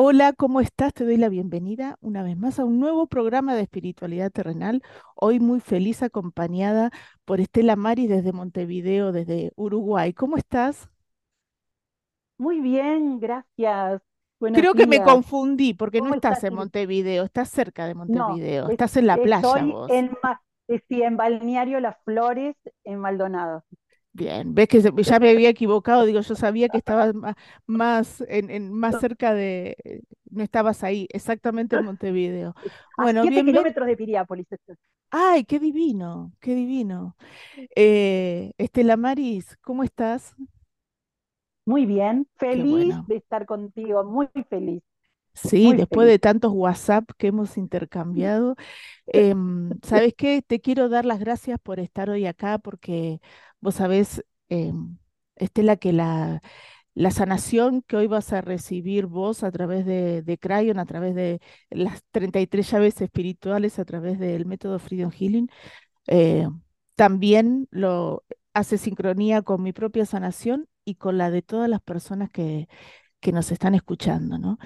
Hola, ¿cómo estás? Te doy la bienvenida una vez más a un nuevo programa de espiritualidad terrenal. Hoy muy feliz acompañada por Estela Mari desde Montevideo, desde Uruguay. ¿Cómo estás? Muy bien, gracias. Buenos Creo que me confundí porque no estás en Montevideo, estás cerca de Montevideo, estás en la playa vos. En, sí, en Balneario Las Flores, en Maldonado. Bien, ves que ya me había equivocado, digo, yo sabía que estabas más, en, más cerca de, no estabas ahí, exactamente en Montevideo. Bueno, a siete kilómetros de Piriápolis. Ay, qué divino, qué divino. Eh, Estela Maris, ¿cómo estás? Muy bien, feliz de estar contigo, muy feliz. Sí, después de tantos WhatsApp que hemos intercambiado. Em, ¿sabes qué? Te quiero dar las gracias por estar hoy acá porque Vos sabés, eh, Estela, que la, la sanación que hoy vas a recibir vos a través de, de Crayon, a través de las 33 llaves espirituales, a través del método Freedom Healing, eh, también lo hace sincronía con mi propia sanación y con la de todas las personas que, que nos están escuchando, ¿no?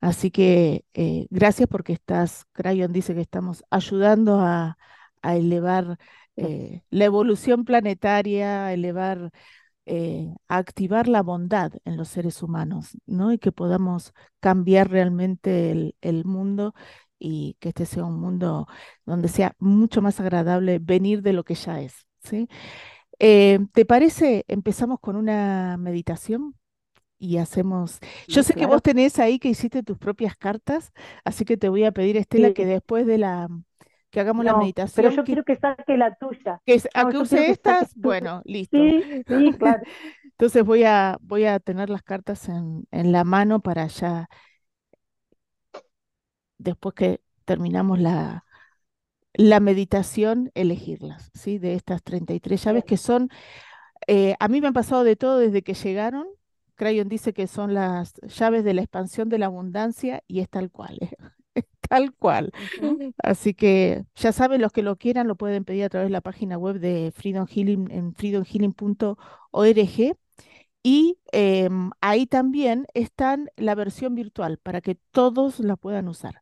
Así que eh, gracias porque estás, Crayon dice que estamos ayudando a, a elevar eh, la evolución planetaria, elevar, eh, a activar la bondad en los seres humanos, ¿no? Y que podamos cambiar realmente el, mundo y que este sea un mundo donde sea mucho más agradable venir de lo que ya es, ¿sí? Eh, ¿te parece? Empezamos con una meditación y hacemos. Yo sé que vos tenés ahí que hiciste tus propias cartas, así que te voy a pedir, Estela, que después de la que hagamos la meditación. Pero yo quiero que saque la tuya. Que, ¿A que use estas? Bueno, listo. Sí, sí, claro. Entonces voy a, voy a tener las cartas en, en la mano para ya, después que terminamos la, la meditación, elegirlas, ¿sí? De estas 33 llaves que son, eh, a mí me han pasado de todo desde que llegaron. Crayon dice que son las llaves de la expansión de la abundancia y es tal cual. ¿eh? Tal cual. Así que ya saben, los que lo quieran lo pueden pedir a través de la página web de Freedom Healing en freedomhealing.org. Y em, ahí también está la versión virtual para que todos la puedan usar.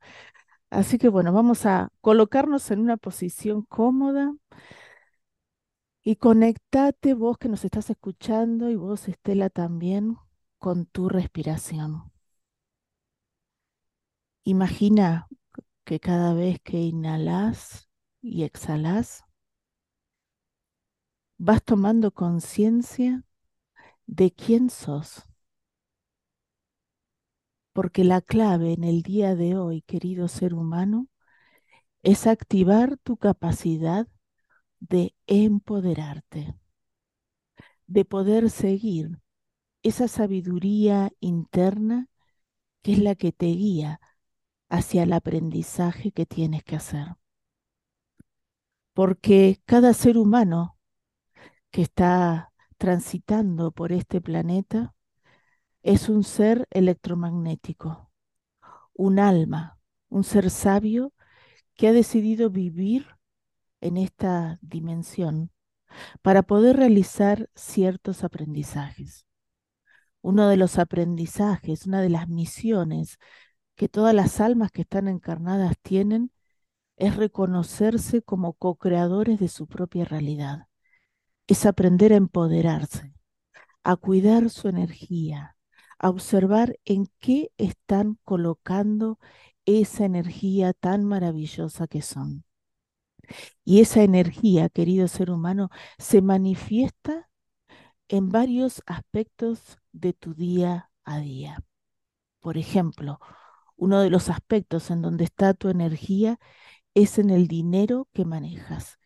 Así que bueno, vamos a colocarnos en una posición cómoda y conectate vos que nos estás escuchando y vos, Estela, también con tu respiración. Imagina que cada vez que inhalas y exhalas, vas tomando conciencia de quién sos. Porque la clave en el día de hoy, querido ser humano, es activar tu capacidad de empoderarte, de poder seguir esa sabiduría interna que es la que te guía hacia el aprendizaje que tienes que hacer. Porque cada ser humano que está transitando por este planeta es un ser electromagnético, un alma, un ser sabio que ha decidido vivir en esta dimensión para poder realizar ciertos aprendizajes. Uno de los aprendizajes, una de las misiones que todas las almas que están encarnadas tienen es reconocerse como co-creadores de su propia realidad. Es aprender a empoderarse, a cuidar su energía, a observar en qué están colocando esa energía tan maravillosa que son. Y esa energía, querido ser humano, se manifiesta en varios aspectos de tu día a día. Por ejemplo, uno de los aspectos en donde está tu energía es en el dinero que manejas,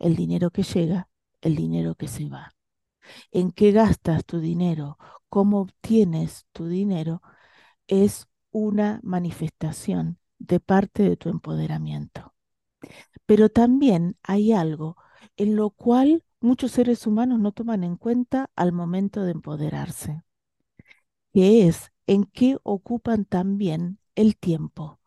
el dinero que llega, el dinero que se va. en qué gastas tu dinero, cómo obtienes tu dinero, es una manifestación de parte de tu empoderamiento. Pero también hay algo en lo cual muchos seres humanos no toman en cuenta al momento de empoderarse, que es en qué ocupan también el tiempo,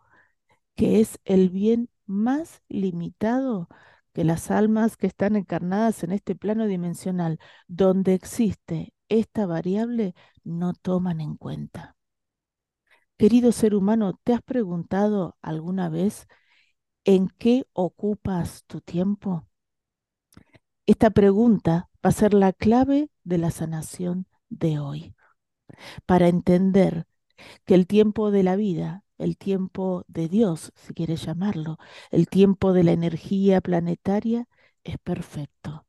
que es el bien más limitado que las almas que están encarnadas en este plano dimensional, donde existe esta variable, no toman en cuenta. Querido ser humano, ¿te has preguntado alguna vez en qué ocupas tu tiempo? Esta pregunta va a ser la clave de la sanación de hoy, para entender que el tiempo de la vida, el tiempo de Dios, si quieres llamarlo, el tiempo de la energía planetaria, es perfecto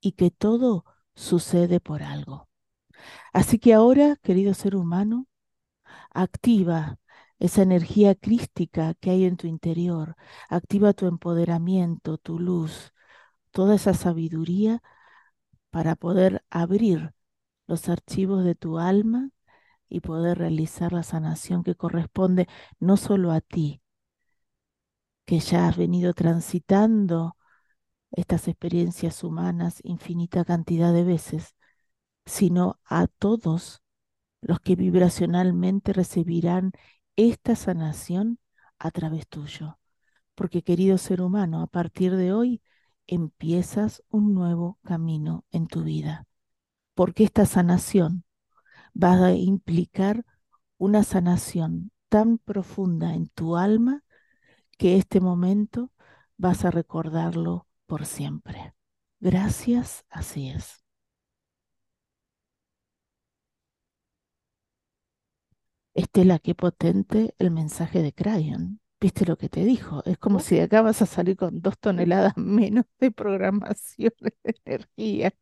y que todo sucede por algo. Así que ahora, querido ser humano, activa esa energía crística que hay en tu interior, activa tu empoderamiento, tu luz, toda esa sabiduría para poder abrir los archivos de tu alma y poder realizar la sanación que corresponde no solo a ti, que ya has venido transitando estas experiencias humanas infinita cantidad de veces, sino a todos los que vibracionalmente recibirán esta sanación a través tuyo. Porque querido ser humano, a partir de hoy empiezas un nuevo camino en tu vida. Porque esta sanación va a implicar una sanación tan profunda en tu alma que este momento vas a recordarlo por siempre. Gracias, así es. Estela, qué potente el mensaje de Crayon. ¿Viste lo que te dijo? Es como si de acá vas a salir con dos toneladas menos de programación de energía.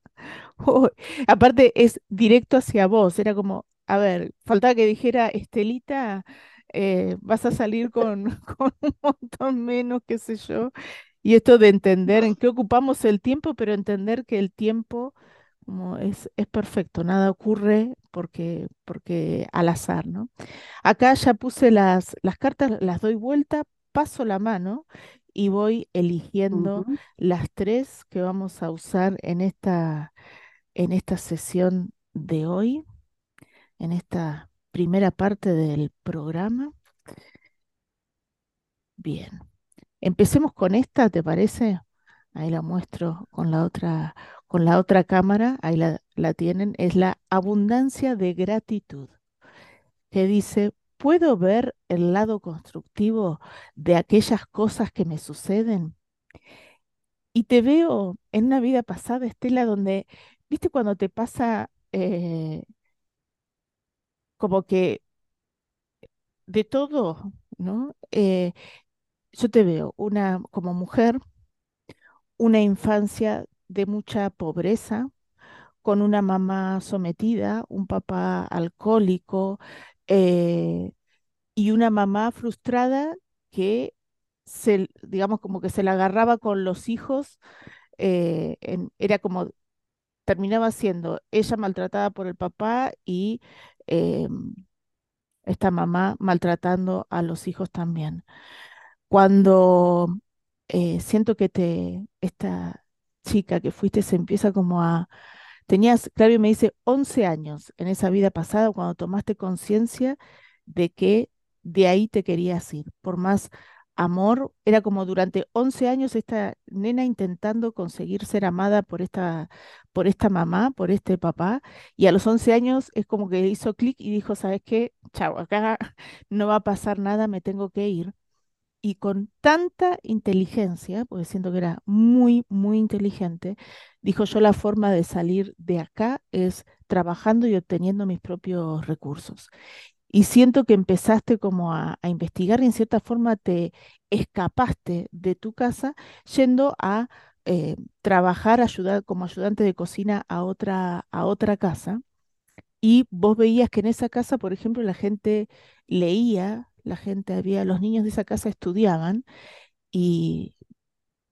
aparte es directo hacia vos, era como, a ver, faltaba que dijera, Estelita, eh, vas a salir con, con un montón menos, qué sé yo. Y esto de entender en qué ocupamos el tiempo, pero entender que el tiempo como es, es perfecto, nada ocurre porque, porque al azar, ¿no? Acá ya puse las, las cartas, las doy vuelta, paso la mano y voy eligiendo las tres que vamos a usar en esta, en esta sesión de hoy, en esta primera parte del programa. Bien, empecemos con esta, ¿te parece? Ahí la muestro con la otra, con la otra cámara, ahí la, la tienen, es la abundancia de gratitud, que dice, ¿puedo ver el lado constructivo de aquellas cosas que me suceden? Y te veo en una vida pasada, Estela, donde, viste cuando te pasa eh, como que de todo, ¿no? Eh, yo te veo una como mujer, una infancia de mucha pobreza, con una mamá sometida, un papá alcohólico eh, y una mamá frustrada que se, digamos, como que se la agarraba con los hijos, eh, era como, terminaba siendo ella maltratada por el papá y em, esta mamá maltratando a los hijos también. Cuando eh, siento que te, esta chica que fuiste se empieza como a... Tenías, Claudio me dice, 11 años en esa vida pasada cuando tomaste conciencia de que de ahí te querías ir. Por más amor, era como durante 11 años esta nena intentando conseguir ser amada por esta, por esta mamá, por este papá, y a los 11 años es como que hizo clic y dijo, ¿sabes qué? Chao, acá no va a pasar nada, me tengo que ir y con tanta inteligencia, porque siento que era muy, muy inteligente, dijo yo la forma de salir de acá es trabajando y obteniendo mis propios recursos. Y siento que empezaste como a, investigar y en cierta forma te escapaste de tu casa yendo a eh, trabajar ayudar, como ayudante de cocina a otra, a otra casa. Y vos veías que en esa casa, por ejemplo, la gente leía la gente había, los niños de esa casa estudiaban y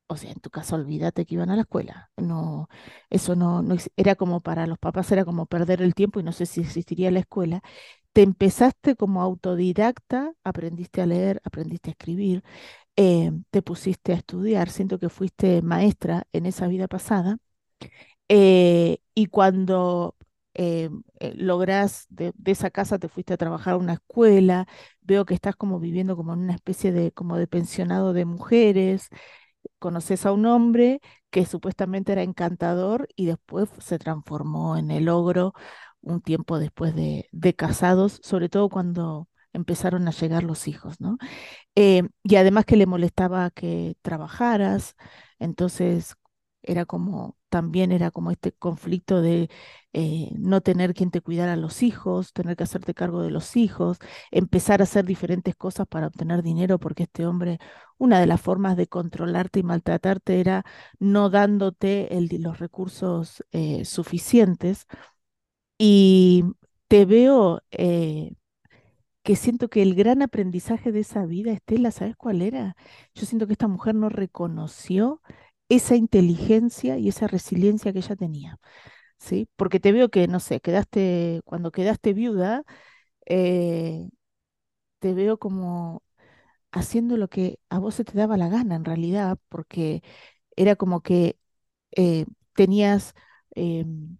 o sea, en tu caso, olvídate que iban a la escuela. No, eso no, no era como para los papás, era como perder el tiempo y no sé si existiría la escuela. Te empezaste como autodidacta, aprendiste a leer, aprendiste a escribir, eh, te pusiste a estudiar, siento que fuiste maestra en esa vida pasada. Eh, y cuando eh, logras de, esa casa te fuiste a trabajar a una escuela, veo que estás como viviendo como en una especie de como de pensionado de mujeres, conoces a un hombre que supuestamente era encantador y después se transformó en el ogro un tiempo después de, de casados, sobre todo cuando empezaron a llegar los hijos, ¿no? Eh, y además que le molestaba que trabajaras, entonces era como, también era como este conflicto de eh, no tener quien te cuidara a los hijos, tener que hacerte cargo de los hijos, empezar a hacer diferentes cosas para obtener dinero, porque este hombre, una de las formas de controlarte y maltratarte era no dándote los recursos eh, suficientes. Y te veo eh, que siento que el gran aprendizaje de esa vida, Estela, ¿sabes cuál era? Yo siento que esta mujer no reconoció esa inteligencia y esa resiliencia que ella tenía, ¿sí? Porque te veo que, no sé, quedaste, cuando quedaste viuda, eh, te veo como haciendo lo que a vos se te daba la gana en realidad, porque era como que eh, tenías em,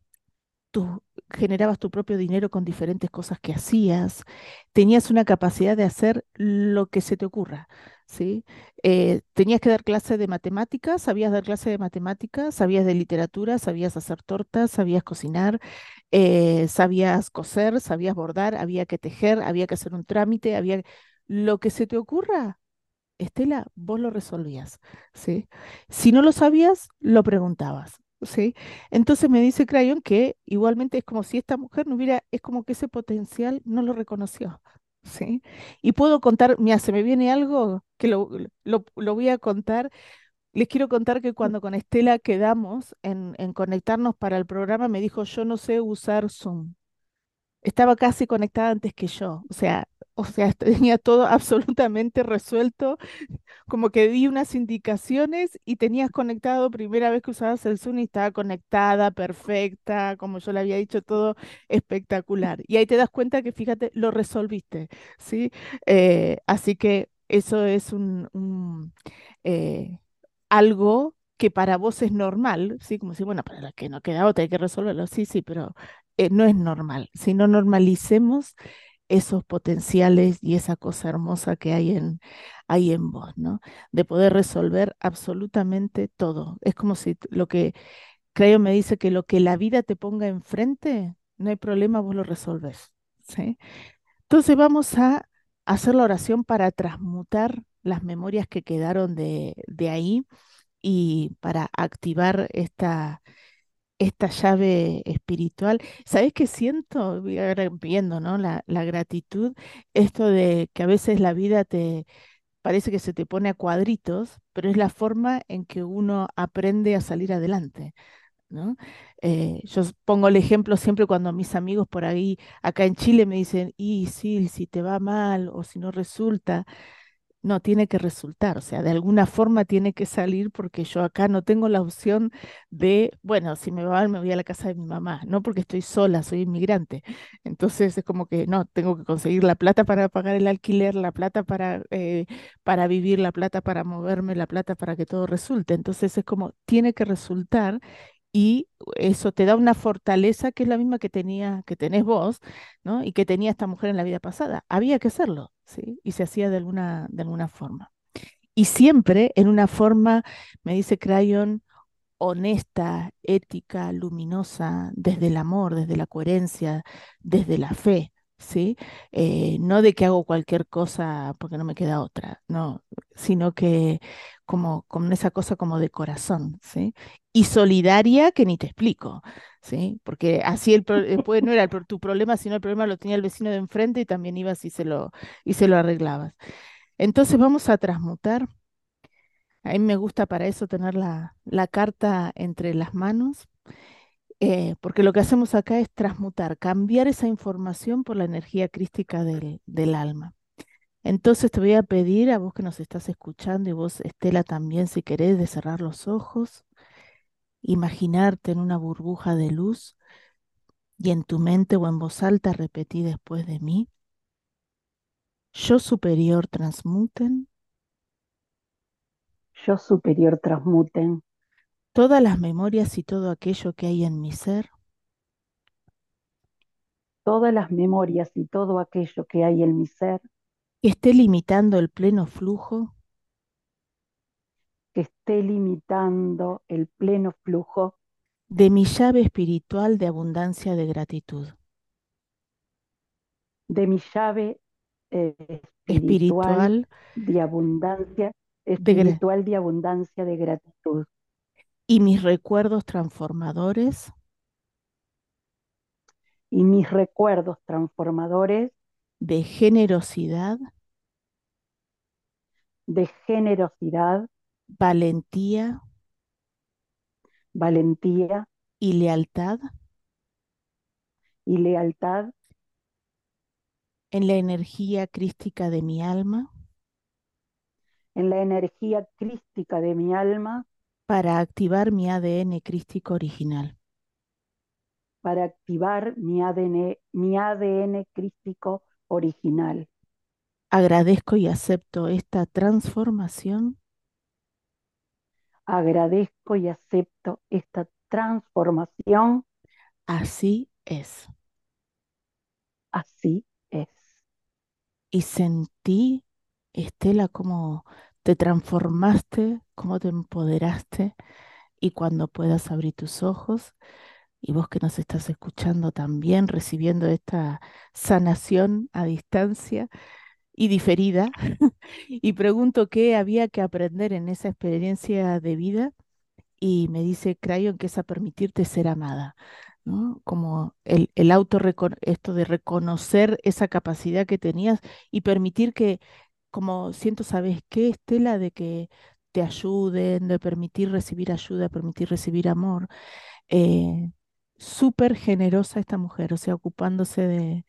generabas tu propio dinero con diferentes cosas que hacías, tenías una capacidad de hacer lo que se te ocurra, ¿sí? Eh, tenías que dar clase de matemáticas, sabías dar clase de matemáticas, sabías de literatura, sabías hacer tortas, sabías cocinar, eh, sabías coser, sabías bordar, había que tejer, había que hacer un trámite, había lo que se te ocurra. Estela, vos lo resolvías, ¿sí? Si no lo sabías, lo preguntabas. ¿Sí? Entonces me dice Crayon que igualmente es como si esta mujer no hubiera, es como que ese potencial no lo reconoció, ¿sí? Y puedo contar, mira, se me viene algo que lo, lo, voy a contar. Les quiero contar que cuando con Estela quedamos en, en conectarnos para el programa, me dijo, yo no sé usar Zoom. Estaba casi conectada antes que yo, o sea, o sea, tenía todo absolutamente resuelto como que di unas indicaciones y tenías conectado, primera vez que usabas el Zoom y estaba conectada, perfecta, como yo le había dicho, todo espectacular. Y ahí te das cuenta que, fíjate, lo resolviste, ¿sí? Eh, así que eso es un, eh, algo que para vos es normal, ¿sí? Como si, bueno, para la que no queda otra hay que resolverlo, sí, sí, pero eh, no es normal. Si no normalicemos esos potenciales y esa cosa hermosa que hay en, hay en vos, ¿no? De poder resolver absolutamente todo. Es como si lo que creo me dice que lo que la vida te ponga enfrente, no hay problema, vos lo resolves, ¿sí? Entonces vamos a hacer la oración para transmutar las memorias que quedaron de, de ahí y para activar esta, esta llave espiritual. ¿Sabes qué siento? viendo, ¿no? La, la gratitud, esto de que a veces la vida te parece que se te pone a cuadritos, pero es la forma en que uno aprende a salir adelante. ¿no? Eh, yo pongo el ejemplo siempre cuando mis amigos por ahí, acá en Chile, me dicen, y sí, si te va mal o si no resulta, no, tiene que resultar, o sea, de alguna forma tiene que salir porque yo acá no tengo la opción de, bueno, si me va me voy a la casa de mi mamá, no porque estoy sola, soy inmigrante. Entonces es como que no, tengo que conseguir la plata para pagar el alquiler, la plata para, eh, para vivir, la plata para moverme, la plata para que todo resulte. Entonces es como, tiene que resultar y eso te da una fortaleza que es la misma que tenía, que tenés vos, ¿no? Y que tenía esta mujer en la vida pasada. Había que hacerlo, Y se hacía de alguna, de alguna forma. Y siempre en una forma, me dice Crayon, honesta, ética, luminosa, desde el amor, desde la coherencia, desde la fe, ¿sí? Eh, no de que hago cualquier cosa porque no me queda otra, no, sino que como con esa cosa como de corazón, ¿sí? Y solidaria que ni te explico, ¿sí? Porque así el después no era tu problema, sino el problema lo tenía el vecino de enfrente y también ibas y se lo, y se lo arreglabas. Entonces vamos a transmutar. A mí me gusta para eso tener la, la carta entre las manos eh, porque lo que hacemos acá es transmutar, cambiar esa información por la energía crística del, del alma. Entonces te voy a pedir a vos que nos estás escuchando y vos, Estela, también, si querés, de cerrar los ojos, imaginarte en una burbuja de luz y en tu mente o en voz alta repetí después de mí. Yo superior transmuten. Yo superior transmuten. Todas las memorias y todo aquello que hay en mi ser. Todas las memorias y todo aquello que hay en mi ser. Que esté limitando el pleno flujo. Que esté limitando el pleno flujo. De mi llave espiritual de abundancia de gratitud. De mi llave eh, espiritual, de abundancia, espiritual de, de abundancia de gratitud. Y mis recuerdos transformadores. Y mis recuerdos transformadores. De generosidad. De generosidad. Valentía. Valentía. Y lealtad. Y lealtad en la energía crística de mi alma. En la energía crística de mi alma. Para activar mi ADN crístico original. Para activar mi ADN, mi ADN crístico original. Agradezco y acepto esta transformación. Agradezco y acepto esta transformación. Así es. Así es y sentí, Estela, cómo te transformaste, cómo te empoderaste y cuando puedas abrir tus ojos y vos que nos estás escuchando también, recibiendo esta sanación a distancia y diferida, y pregunto qué había que aprender en esa experiencia de vida y me dice Crayon que es a permitirte ser amada. Como el, el auto, esto de reconocer esa capacidad que tenías y permitir que, como siento, ¿sabes qué, Estela? De que te ayuden, de permitir recibir ayuda, permitir recibir amor. Eh, súper generosa esta mujer, o sea, ocupándose de,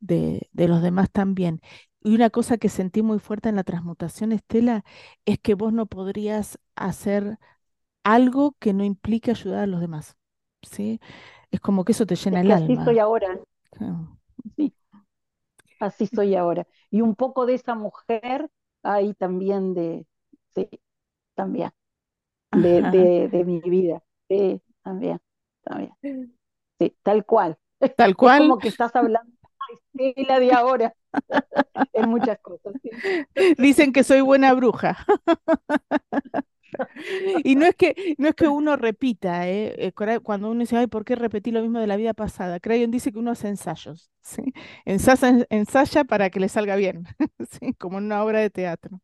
de, de, los demás también. Y una cosa que sentí muy fuerte en la transmutación, Estela, es que vos no podrías hacer algo que no implique ayudar a los demás. ¿sí? Es como que eso te llena el así alma. soy ahora. Sí. Así soy ahora. Y un poco de esa mujer hay también de, sí, también, de, de, mi vida. Sí, también, también. Sí, tal cual. Tal cual. Es como que estás hablando de la de ahora. En muchas cosas. Dicen que soy buena bruja. y no es que no es que uno repita, ¿eh? eh cuando uno dice, ay, ¿por qué repetí lo mismo de la vida pasada? Crayon dice que uno hace ensayos, ¿sí? Ensaya, ensaya para que le salga bien, ¿sí? como en una obra de teatro.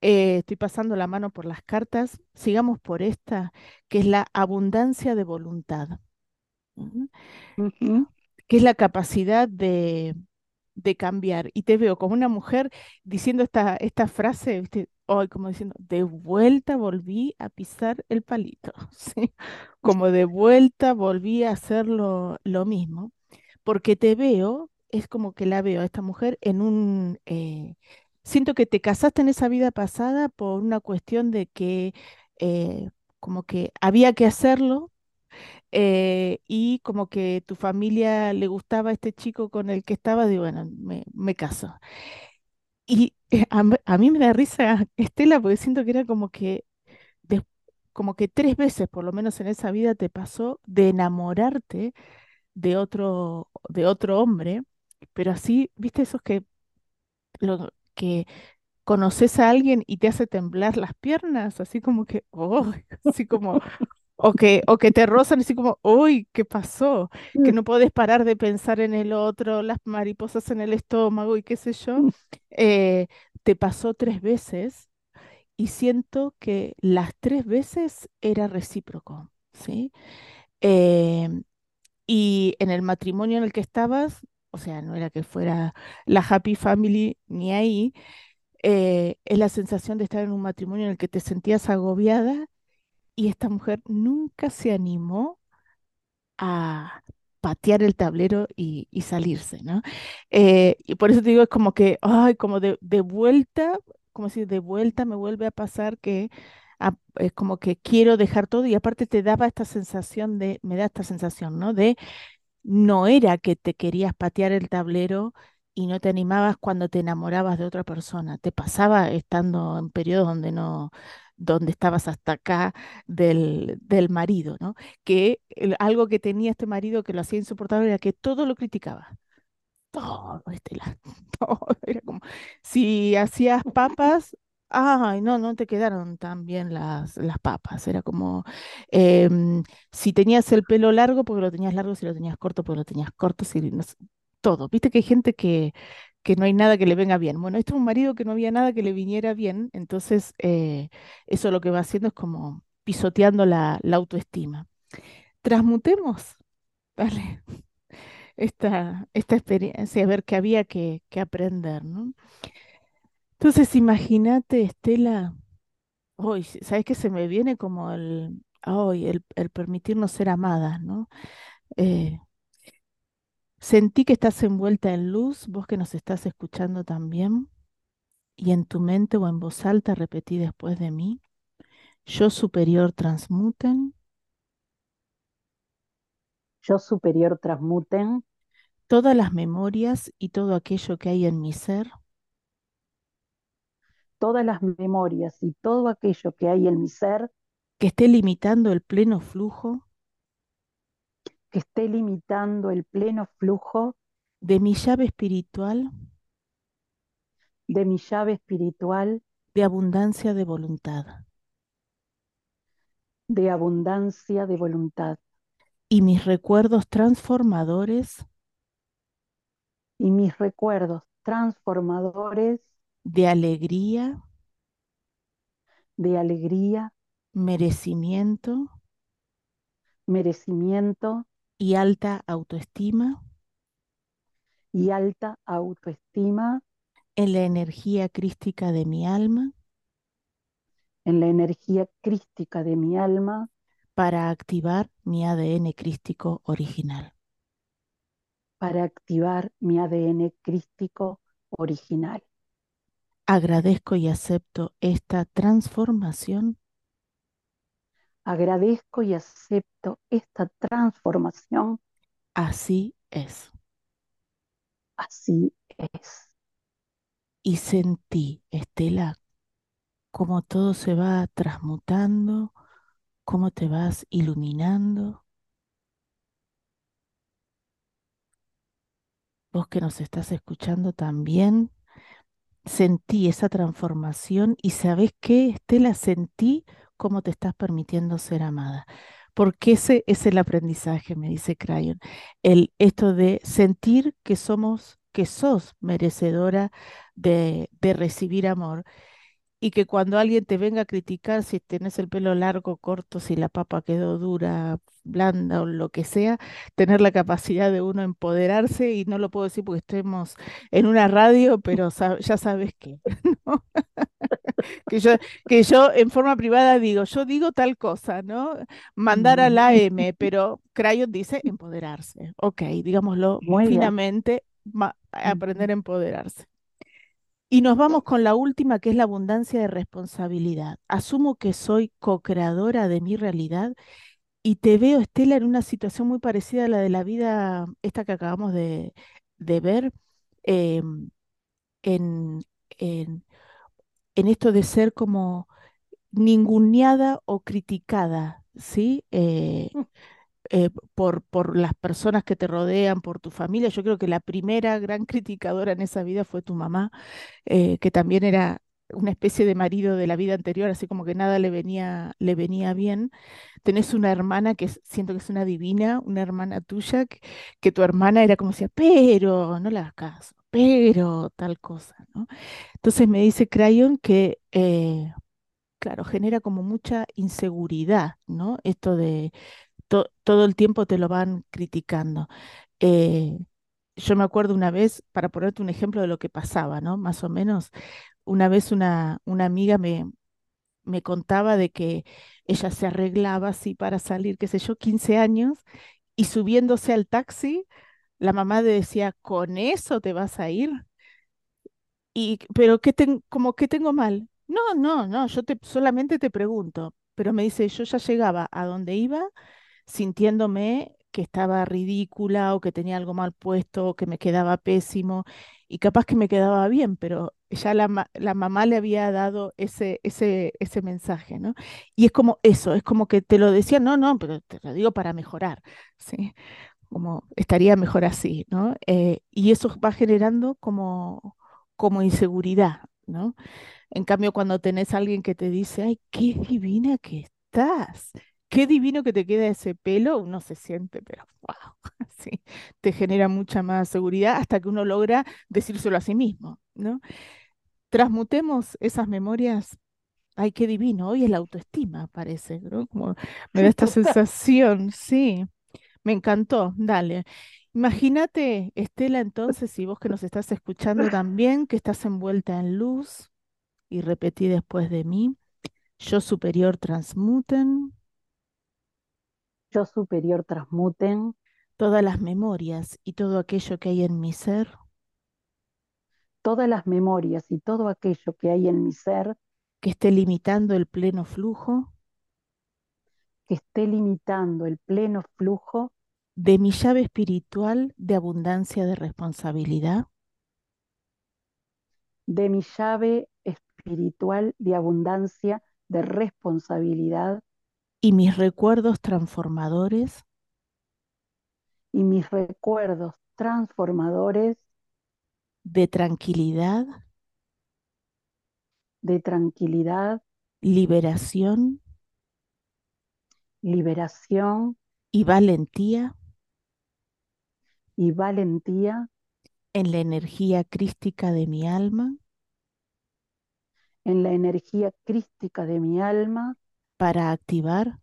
Eh, estoy pasando la mano por las cartas. Sigamos por esta, que es la abundancia de voluntad, que es la capacidad de, de cambiar. Y te veo como una mujer diciendo esta, esta frase, hoy como diciendo, de vuelta volví a pisar el palito, ¿sí? Como de vuelta volví a hacer lo, mismo, porque te veo, es como que la veo a esta mujer en un... Eh, siento que te casaste en esa vida pasada por una cuestión de que eh, como que había que hacerlo eh, y como que tu familia le gustaba a este chico con el que estaba, digo, bueno, me, me caso. Y a, mí me da risa Estela porque siento que era como que, como que tres veces por lo menos en esa vida te pasó de enamorarte de otro, de otro hombre, pero así, viste esos que, lo, que conoces a alguien y te hace temblar las piernas, así como que, oh, así como, o que, o que te rozan así como, uy, ¿qué pasó? Que mm. no puedes parar de pensar en el otro, las mariposas en el estómago y qué sé yo. Mm. Eh, te pasó tres veces y siento que las tres veces era recíproco, ¿sí? Em, y en el matrimonio en el que estabas, o sea, no era que fuera la happy family ni ahí, eh, es la sensación de estar en un matrimonio en el que te sentías agobiada y esta mujer nunca se animó a patear el tablero y, salirse, ¿no? Eh, y por eso te digo, es como que, ay, como de, vuelta, como si de vuelta me vuelve a pasar que a- es como que quiero dejar todo y aparte te daba esta sensación de, me da esta sensación, ¿no? De no era que te querías patear el tablero y no te animabas cuando te enamorabas de otra persona. Te pasaba estando en periodos donde no, donde estabas hasta acá del, del marido, ¿no? Que algo que tenía este marido que lo hacía insoportable era que todo lo criticaba. Todo, Estela, todo. Era como, si hacías papas, ay, no, no te quedaron tan bien las, las papas. Era como, em, si tenías el pelo largo, porque lo tenías largo, si lo tenías corto, porque lo tenías corto, si no todo. Viste que hay gente que, que no hay nada que le venga bien. Bueno, este es un marido que no había nada que le viniera bien, entonces eh, eso lo que va haciendo es como pisoteando la, autoestima. Transmutemos, ¿vale? esta, esta experiencia, a ver qué había que, que aprender, ¿no? Entonces, imagínate, Estela, hoy, ¿sabes qué se me viene como el, el, el permitirnos ser amadas, ¿no? Eh, sentí que estás envuelta en luz, vos que nos estás escuchando también, y en tu mente o en voz alta repetí después de mí, yo superior transmuten. Yo superior transmuten. Todas las memorias y todo aquello que hay en mi ser. Todas las memorias y todo aquello que hay en mi ser. Que esté limitando el pleno flujo que esté limitando el pleno flujo de mi llave espiritual. de mi llave espiritual de abundancia de voluntad. de abundancia de voluntad. Y mis recuerdos transformadores. Y mis recuerdos transformadores de alegría, de alegría, merecimiento. Merecimiento y alta autoestima y alta autoestima en la energía crística de mi alma en la energía crística de mi alma para activar mi ADN crístico original. para activar mi ADN crístico original. Agradezco y acepto esta transformación Agradezco y acepto esta transformación, así es. así es. Y sentí, Estela, cómo todo se va transmutando, cómo te vas iluminando. Vos que nos estás escuchando también, sentí esa transformación y ¿sabés qué, Estela? Sentí cómo te estás permitiendo ser amada. Porque ese es el aprendizaje, me dice Crayon. El, esto de sentir que somos, que sos merecedora de, de recibir amor y que cuando alguien te venga a criticar si tenés el pelo largo, corto, si la papa quedó dura, blanda o lo que sea, tener la capacidad de uno empoderarse y no lo puedo decir porque estemos en una radio, pero sab- ya sabes qué, ¿no? Que yo, que yo en forma privada digo, yo digo tal cosa, ¿no? Mandar a la Mm, M, pero Crayon dice empoderarse. Ok, digámoslo Muy finamente, aprender Mm, a empoderarse. Y nos vamos con la última, que es la abundancia de responsabilidad. Asumo que soy co-creadora de mi realidad y te veo, Estela, en una situación muy parecida a la de la vida, esta que acabamos de, de ver, em, en, en, en esto de ser como ninguneada o criticada, ¿sí? Eh, mm, eh, por, por las personas que te rodean, por tu familia. Yo creo que la primera gran criticadora en esa vida fue tu mamá eh, que también era una especie de marido de la vida anterior, así como que nada le venía, le venía bien. Tenés una hermana que siento que es una divina, una hermana tuya, que, que tu hermana era como decía, pero no le hagas caso, pero tal cosa, ¿no? Entonces me dice Crayon que, eh, claro, genera como mucha inseguridad, ¿no? Esto de to- todo el tiempo te lo van criticando. Eh, yo me acuerdo una vez, para ponerte un ejemplo de lo que pasaba, ¿no? Más o menos, una vez una, una amiga me, me contaba de que ella se arreglaba así para salir, qué sé yo, 15 años, Y subiéndose al taxi, la mamá le decía, ¿con eso te vas a ir? Y, pero ¿qué ten- como que tengo mal? No, no, no, yo te, solamente te pregunto. Pero me dice, yo ya llegaba a donde iba sintiéndome que estaba ridícula o que tenía algo mal puesto o que me quedaba pésimo y capaz que me quedaba bien, pero ya la, la mamá le había dado ese, ese, ese mensaje, ¿no? Y es como eso, es como que te lo decía, no, no, pero te lo digo para mejorar, ¿sí? Como estaría mejor así, ¿no? Eh, y eso va generando como, como inseguridad, ¿no? En cambio, cuando tenés a alguien que te dice, ay, qué divina que estás, qué divino que te queda ese pelo, uno se siente, pero wow, sí, te genera mucha más seguridad hasta que uno logra decírselo a sí mismo, ¿no? Transmutemos esas memorias, ay, qué divino, hoy es la autoestima, parece, ¿no? Como me da esta sensación, sí, me encantó, dale. Imagínate, Estela, entonces, y vos que nos estás escuchando también, que estás envuelta en luz y repetí después de mí. Yo superior transmuten Yo superior transmuten. Todas las memorias y todo aquello que hay en mi ser. Todas las memorias y todo aquello que hay en mi ser. Que esté limitando el pleno flujo. Que esté limitando el pleno flujo. De mi llave espiritual de abundancia de responsabilidad. De mi llave espiritual de abundancia, de responsabilidad y mis recuerdos transformadores y mis recuerdos transformadores. De tranquilidad, de tranquilidad, liberación liberación y valentía y valentía en la energía crística de mi alma en la energía crística de mi alma para activar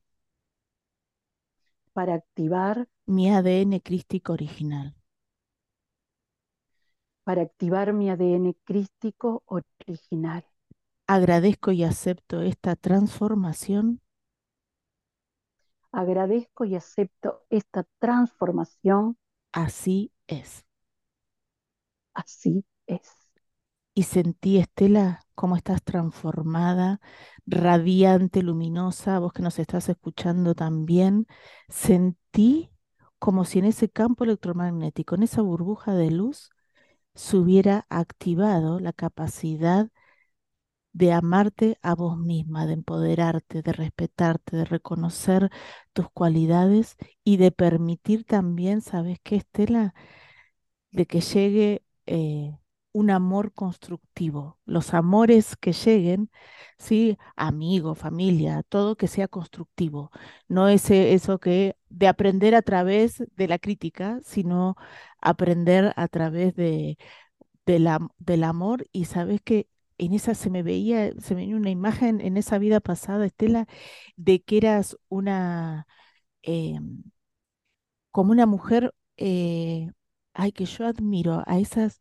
para activar, mi ADN crístico original. para activar mi ADN crístico original. Agradezco y acepto esta transformación Agradezco y acepto esta transformación, Así es. así es. Y sentí, Estela, cómo estás transformada, radiante, luminosa, vos que nos estás escuchando también. Sentí como si en ese campo electromagnético, en esa burbuja de luz, se hubiera activado la capacidad de amarte a vos misma, de empoderarte, de respetarte, de reconocer tus cualidades y de permitir también, ¿sabes qué, Estela? de que llegue eh, un amor constructivo. Los amores que lleguen, sí, amigo, familia, todo que sea constructivo. No ese, eso que de aprender a través de la crítica, sino aprender a través de, del amor. Y sabes que en esa se me veía, se me venía una imagen en esa vida pasada, Estela, de que eras una... em, como una mujer, eh, ay, que yo admiro a esas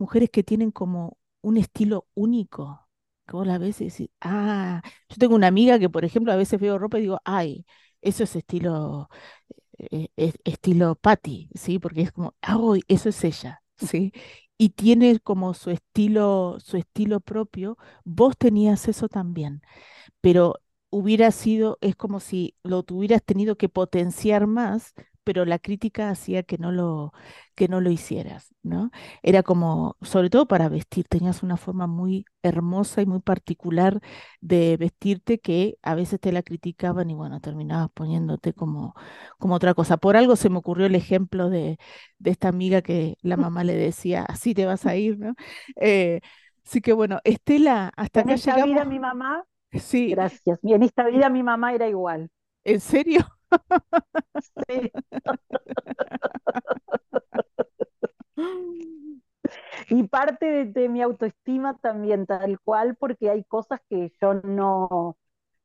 mujeres que tienen como un estilo único, que vos la ves y decís, ah, yo tengo una amiga que, por ejemplo, a veces veo ropa y digo, ay, eso es estilo, eh, es- estilo Patty, ¿sí? Porque es como, ay, eso es ella, ¿sí? Y tiene como su estilo, su estilo propio. Vos tenías eso también pero hubiera sido, es como si lo tuvieras tenido que potenciar más, pero la crítica hacía que no lo, que no lo hicieras, ¿no? Era como, sobre todo para vestir, tenías una forma muy hermosa y muy particular de vestirte que a veces te la criticaban y bueno, terminabas poniéndote como, como otra cosa. Por algo se me ocurrió el ejemplo de, de esta amiga que la mamá le decía, así te vas a ir, ¿no? Eh, Así que bueno, Estela, hasta En acá esta vida mi mamá, Sí, gracias, y en esta vida mi mamá era igual. ¿En serio? Sí. Y parte de, de mi autoestima también, tal cual, porque hay cosas que yo no,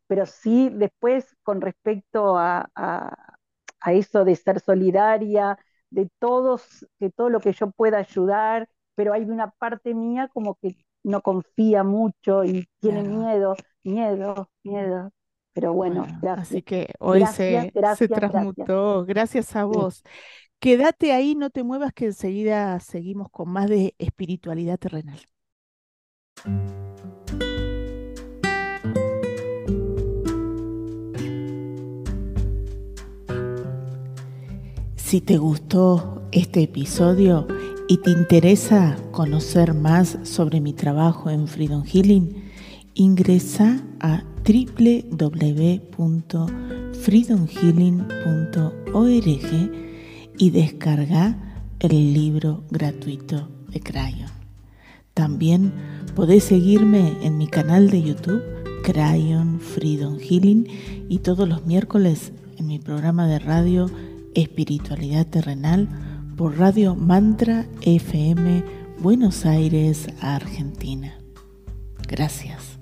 pero sí después con respecto a, a, a eso de ser solidaria, de todos, de todo lo que yo pueda ayudar, pero hay una parte mía como que no confía mucho y tiene miedo, miedo, miedo. Pero bueno, gracias. Así que hoy se, se transmutó. Gracias, a vos. Quédate ahí, no te muevas, que enseguida seguimos con más de espiritualidad terrenal. Si te gustó este episodio y te interesa conocer más sobre mi trabajo en Freedom Healing, ingresa a www.freedomhealing.org y descarga el libro gratuito de Crayon. También podés seguirme en mi canal de YouTube, Crayon Freedom Healing, y todos los miércoles en mi programa de radio Espiritualidad Terrenal por Radio Mantra FM Buenos Aires, Argentina. Gracias.